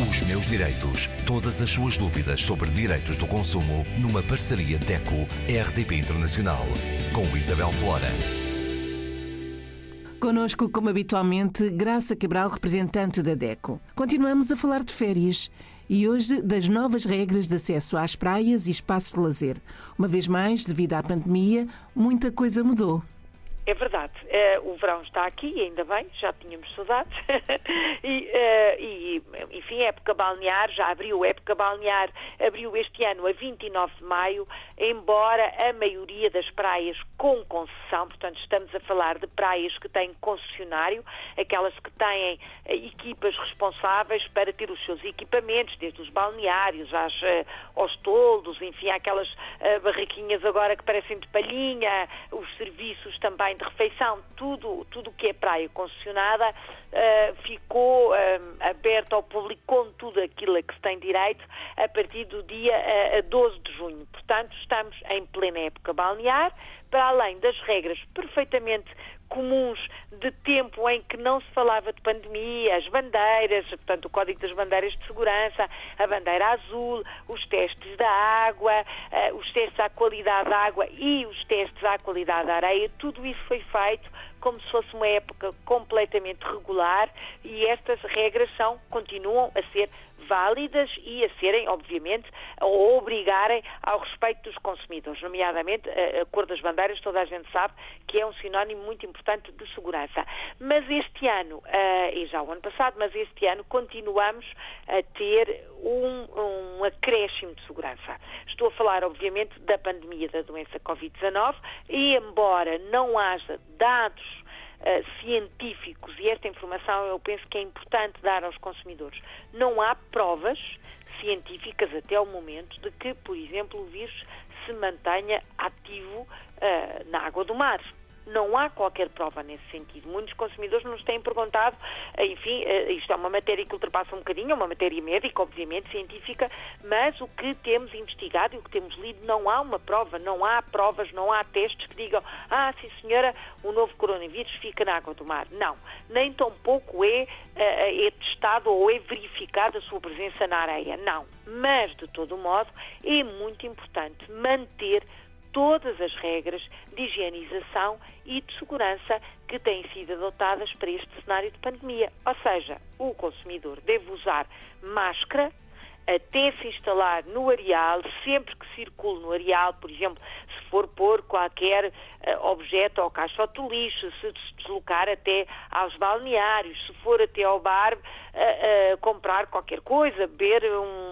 Os meus direitos. Todas as suas dúvidas sobre direitos do consumo numa parceria DECO-RDP Internacional. Com Isabel Flora. Conosco, como habitualmente, Graça Cabral, representante da DECO. Continuamos a falar de férias e hoje das novas regras de acesso às praias e espaços de lazer. Uma vez mais, devido à pandemia, muita coisa mudou. É verdade. Uh, o verão está aqui, ainda bem, já tínhamos saudades. e, uh, e, enfim, época balnear, já abriu. Época balnear abriu este ano a 29 de maio, embora a maioria das praias com concessão, portanto, estamos a falar de praias que têm concessionário, aquelas que têm uh, equipas responsáveis para ter os seus equipamentos, desde os balneários às, aos toldos, enfim, aquelas barraquinhas agora que parecem de palhinha, os serviços também de refeição, tudo tudo que é praia concessionada uh, ficou uh, aberto ao público com tudo aquilo a que se tem direito a partir do dia uh, eh, 12 de junho. Portanto, estamos em plena época balnear, para além das regras perfeitamente comuns de tempo em que não se falava de pandemia, as bandeiras, portanto o Código das Bandeiras de Segurança, a bandeira azul, os testes da água, uh, os testes à qualidade da água e os testes à qualidade da areia, tudo isso foi feito como se fosse uma época completamente regular e estas regras são, continuam a ser válidas e a serem, obviamente, a obrigarem ao respeito dos consumidores, nomeadamente a, cor das bandeiras, toda a gente sabe que é um sinónimo muito importante de segurança. Mas este ano, uh, e já o ano passado, mas este ano continuamos a ter um, um acréscimo de segurança. Estou a falar, obviamente, da pandemia da doença Covid-19 e, embora não haja dados uh, científicos, e esta informação eu penso que é importante dar aos consumidores, não há provas científicas até o momento de que, por exemplo, o vírus se mantenha ativo uh, na água do mar. Não há qualquer prova nesse sentido. Muitos consumidores nos têm perguntado, eh, enfim, eh, isto é uma matéria que ultrapassa um bocadinho, é uma matéria médica, obviamente, científica, mas o que temos investigado e o que temos lido, não há uma prova, não há provas, não há testes que digam, ah, sim senhora, o novo coronavírus fica na água do mar. Não. Nem tampouco é, eh, é testado ou é verificada a sua presença na areia. Não. Mas, de todo modo, é muito importante manter todas as regras de higienização e de segurança que têm sido adotadas para este cenário de pandemia. Ou seja, o consumidor deve usar máscara até se instalar no areal, sempre que circule no areal, por exemplo, se for pôr qualquer uh, objeto ou caixote de lixo, se se deslocar até aos balneários, se for até ao bar uh, uh, comprar qualquer coisa, beber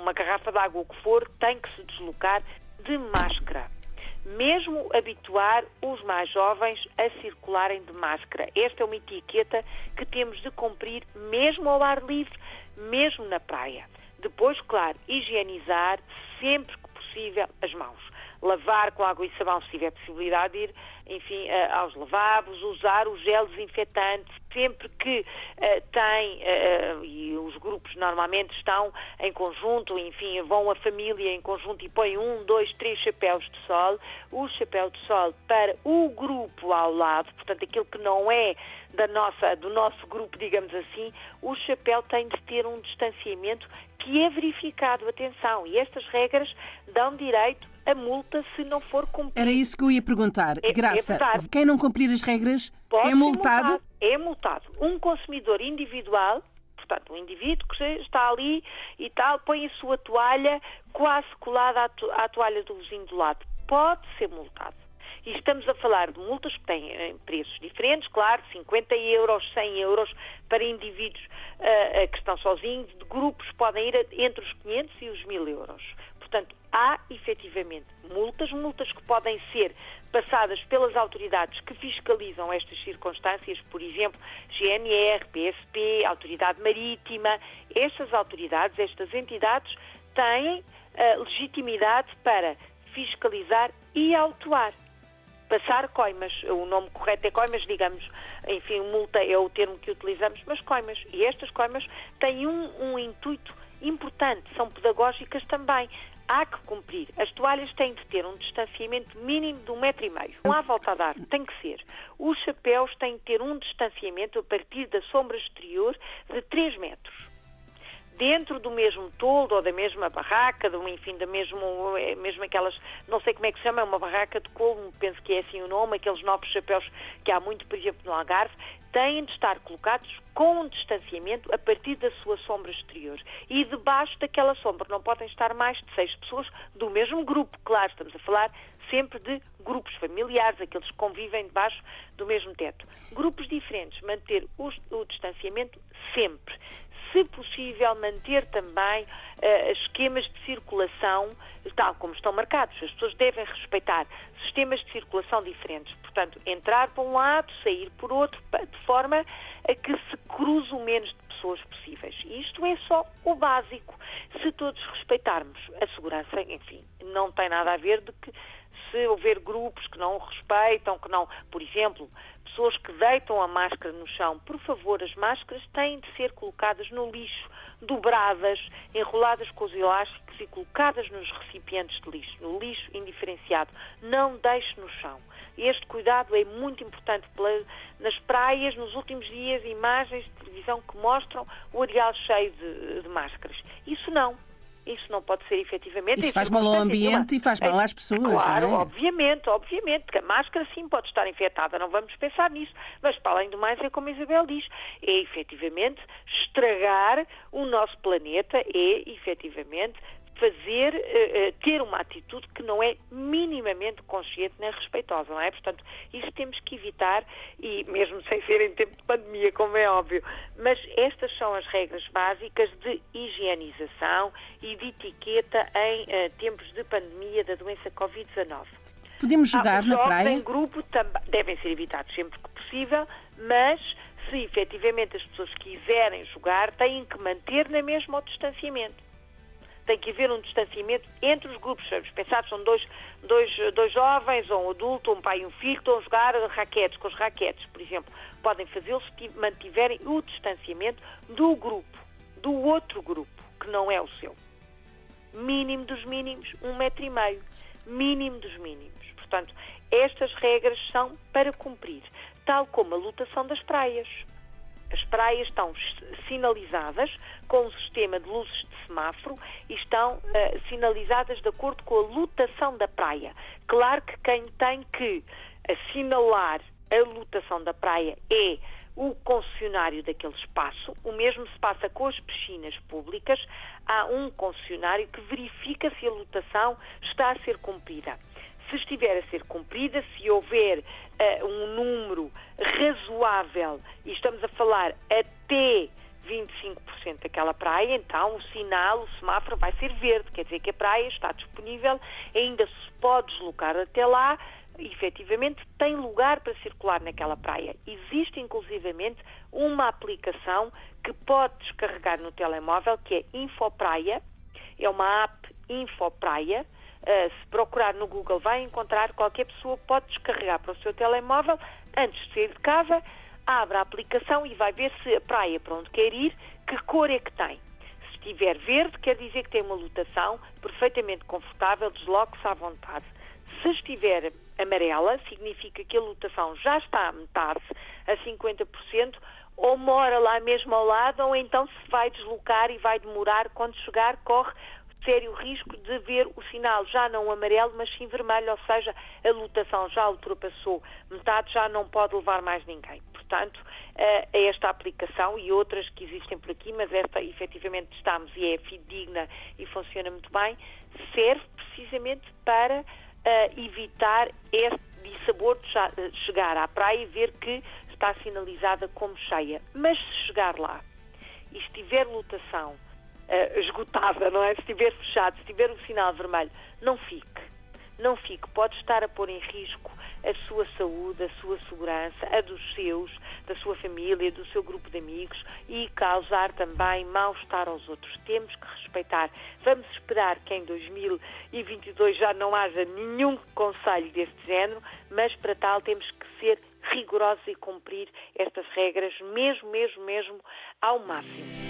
uma garrafa de água, o que for, tem que se deslocar de máscara mesmo habituar os mais jovens a circularem de máscara. Esta é uma etiqueta que temos de cumprir mesmo ao ar livre, mesmo na praia. Depois, claro, higienizar sempre que possível as mãos. Lavar com água e sabão se tiver possibilidade de ir, enfim, eh, aos lavabos, usar o gel desinfetante sempre que uh, tem, uh, e os grupos normalmente estão em conjunto, enfim, vão a família em conjunto e põem um, dois, três chapéus de sol, o chapéu de sol para o grupo ao lado, portanto, aquilo que não é da nossa, do nosso grupo, digamos assim, o chapéu tem de ter um distanciamento que é verificado, atenção, e estas regras dão direito a multa se não for cumprido. Era isso que eu ia perguntar. É, Graça, é quem não cumprir as regras Pode é multado? É multado. Um consumidor individual portanto, um indivíduo que está ali e tal, põe a sua toalha quase colada à toalha do vizinho do lado. Pode ser multado. E estamos a falar de multas que têm eh, preços diferentes, claro, 50 euros, 100 euros para indivíduos uh, que estão sozinhos, de grupos podem ir entre os 500 e os 1000 euros. Portanto, há efetivamente multas, multas que podem ser passadas pelas autoridades que fiscalizam estas circunstâncias, por exemplo, GNR, PSP, Autoridade Marítima. Estas autoridades, estas entidades, têm uh, legitimidade para fiscalizar e autuar. Passar coimas, o nome correto é coimas, digamos, enfim, multa é o termo que utilizamos, mas coimas. E estas coimas têm um, um intuito importante, são pedagógicas também há que cumprir. As toalhas têm de ter um distanciamento mínimo de um metro e meio. Não há volta a dar, tem que ser. Os chapéus têm de ter um distanciamento a partir da sombra exterior de 3 metros. Dentro do mesmo toldo ou da mesma barraca, do, enfim, da mesmo, é, mesmo aquelas, não sei como é que se chama, é uma barraca de colmo, penso que é assim o nome, aqueles novos chapéus que há muito, por exemplo, no Algarve, têm de estar colocados com um distanciamento a partir da sua sombra exterior. E debaixo daquela sombra não podem estar mais de seis pessoas do mesmo grupo. Claro, estamos a falar sempre de grupos familiares, aqueles que convivem debaixo do mesmo teto. Grupos diferentes, manter o, o distanciamento sempre se possível, manter também uh, esquemas de circulação tal como estão marcados. As pessoas devem respeitar sistemas de circulação diferentes. Portanto, entrar por um lado, sair por outro, de forma a que se cruze o menos de pessoas possíveis. E isto é só o básico. Se todos respeitarmos a segurança, enfim, não tem nada a ver de que se houver grupos que não respeitam, que não, por exemplo, pessoas que deitam a máscara no chão, por favor, as máscaras têm de ser colocadas no lixo, dobradas, enroladas com os elásticos e colocadas nos recipientes de lixo, no lixo indiferenciado. Não deixe no chão. Este cuidado é muito importante nas praias, nos últimos dias, imagens de televisão que mostram o areal cheio de, de máscaras. Isso não isso não pode ser efetivamente. Isso faz mal ao ambiente e faz mal às pessoas. Claro, é? obviamente, obviamente, que a máscara sim pode estar infectada, não vamos pensar nisso, mas para além do mais é como a Isabel diz, é efetivamente estragar o nosso planeta, é efetivamente fazer, uh, ter uma atitude que não é minimamente consciente nem respeitosa, não é? Portanto, isso temos que evitar, e mesmo sem ser em tempo de pandemia, como é óbvio, mas estas são as regras básicas de higienização e de etiqueta em uh, tempos de pandemia da doença Covid-19. Podemos jogar ah, na praia? em grupo devem ser evitados sempre que possível, mas se efetivamente as pessoas quiserem jogar, têm que manter na mesma o distanciamento tem que haver um distanciamento entre os grupos. Vamos pensar são dois, dois, dois jovens, ou um adulto, um pai e um filho, que estão a jogar raquetes, com os raquetes, por exemplo. Podem fazê-lo se mantiverem o distanciamento do grupo, do outro grupo, que não é o seu. Mínimo dos mínimos, um metro e meio. Mínimo dos mínimos. Portanto, estas regras são para cumprir, tal como a lotação das praias. As praias estão sinalizadas com um sistema de luzes de semáforo e estão uh, sinalizadas de acordo com a lotação da praia. Claro que quem tem que assinalar a lotação da praia é o concessionário daquele espaço. O mesmo se passa com as piscinas públicas. Há um concessionário que verifica se a lotação está a ser cumprida se estiver a ser cumprida, se houver uh, um número razoável, e estamos a falar até 25% daquela praia, então o sinal, o semáforo vai ser verde, quer dizer que a praia está disponível, ainda se pode deslocar até lá, efetivamente tem lugar para circular naquela praia. Existe inclusivamente uma aplicação que pode descarregar no telemóvel que é Infopraia, é uma app Infopraia, se procurar no Google, vai encontrar qualquer pessoa pode descarregar para o seu telemóvel antes de sair de casa, abre a aplicação e vai ver se a praia para onde quer ir, que cor é que tem. Se estiver verde, quer dizer que tem uma lotação perfeitamente confortável, desloque-se à vontade. Se estiver amarela, significa que a lotação já está a metade, a 50%, ou mora lá mesmo ao lado, ou então se vai deslocar e vai demorar, quando chegar, corre sério risco de ver o sinal já não amarelo, mas sim vermelho, ou seja, a lotação já ultrapassou metade, já não pode levar mais ninguém. Portanto, eh, esta aplicação e outras que existem por aqui, mas esta efetivamente estamos e é fidedigna e funciona muito bem, serve precisamente para eh, evitar este dissabor de chegar à praia e ver que está sinalizada como cheia. Mas se chegar lá e estiver lotação uh, esgotada, não é? Se estiver fechado, se tiver o sinal vermelho, não fique. Não fique. Pode estar a pôr em risco a sua saúde, a sua segurança, a dos seus, da sua família, do seu grupo de amigos e causar também mal-estar aos outros. Temos que respeitar. Vamos esperar que em 2022 já não haja nenhum conselho deste género, mas para tal temos que ser rigorosos e cumprir estas regras, mesmo, mesmo, mesmo ao máximo.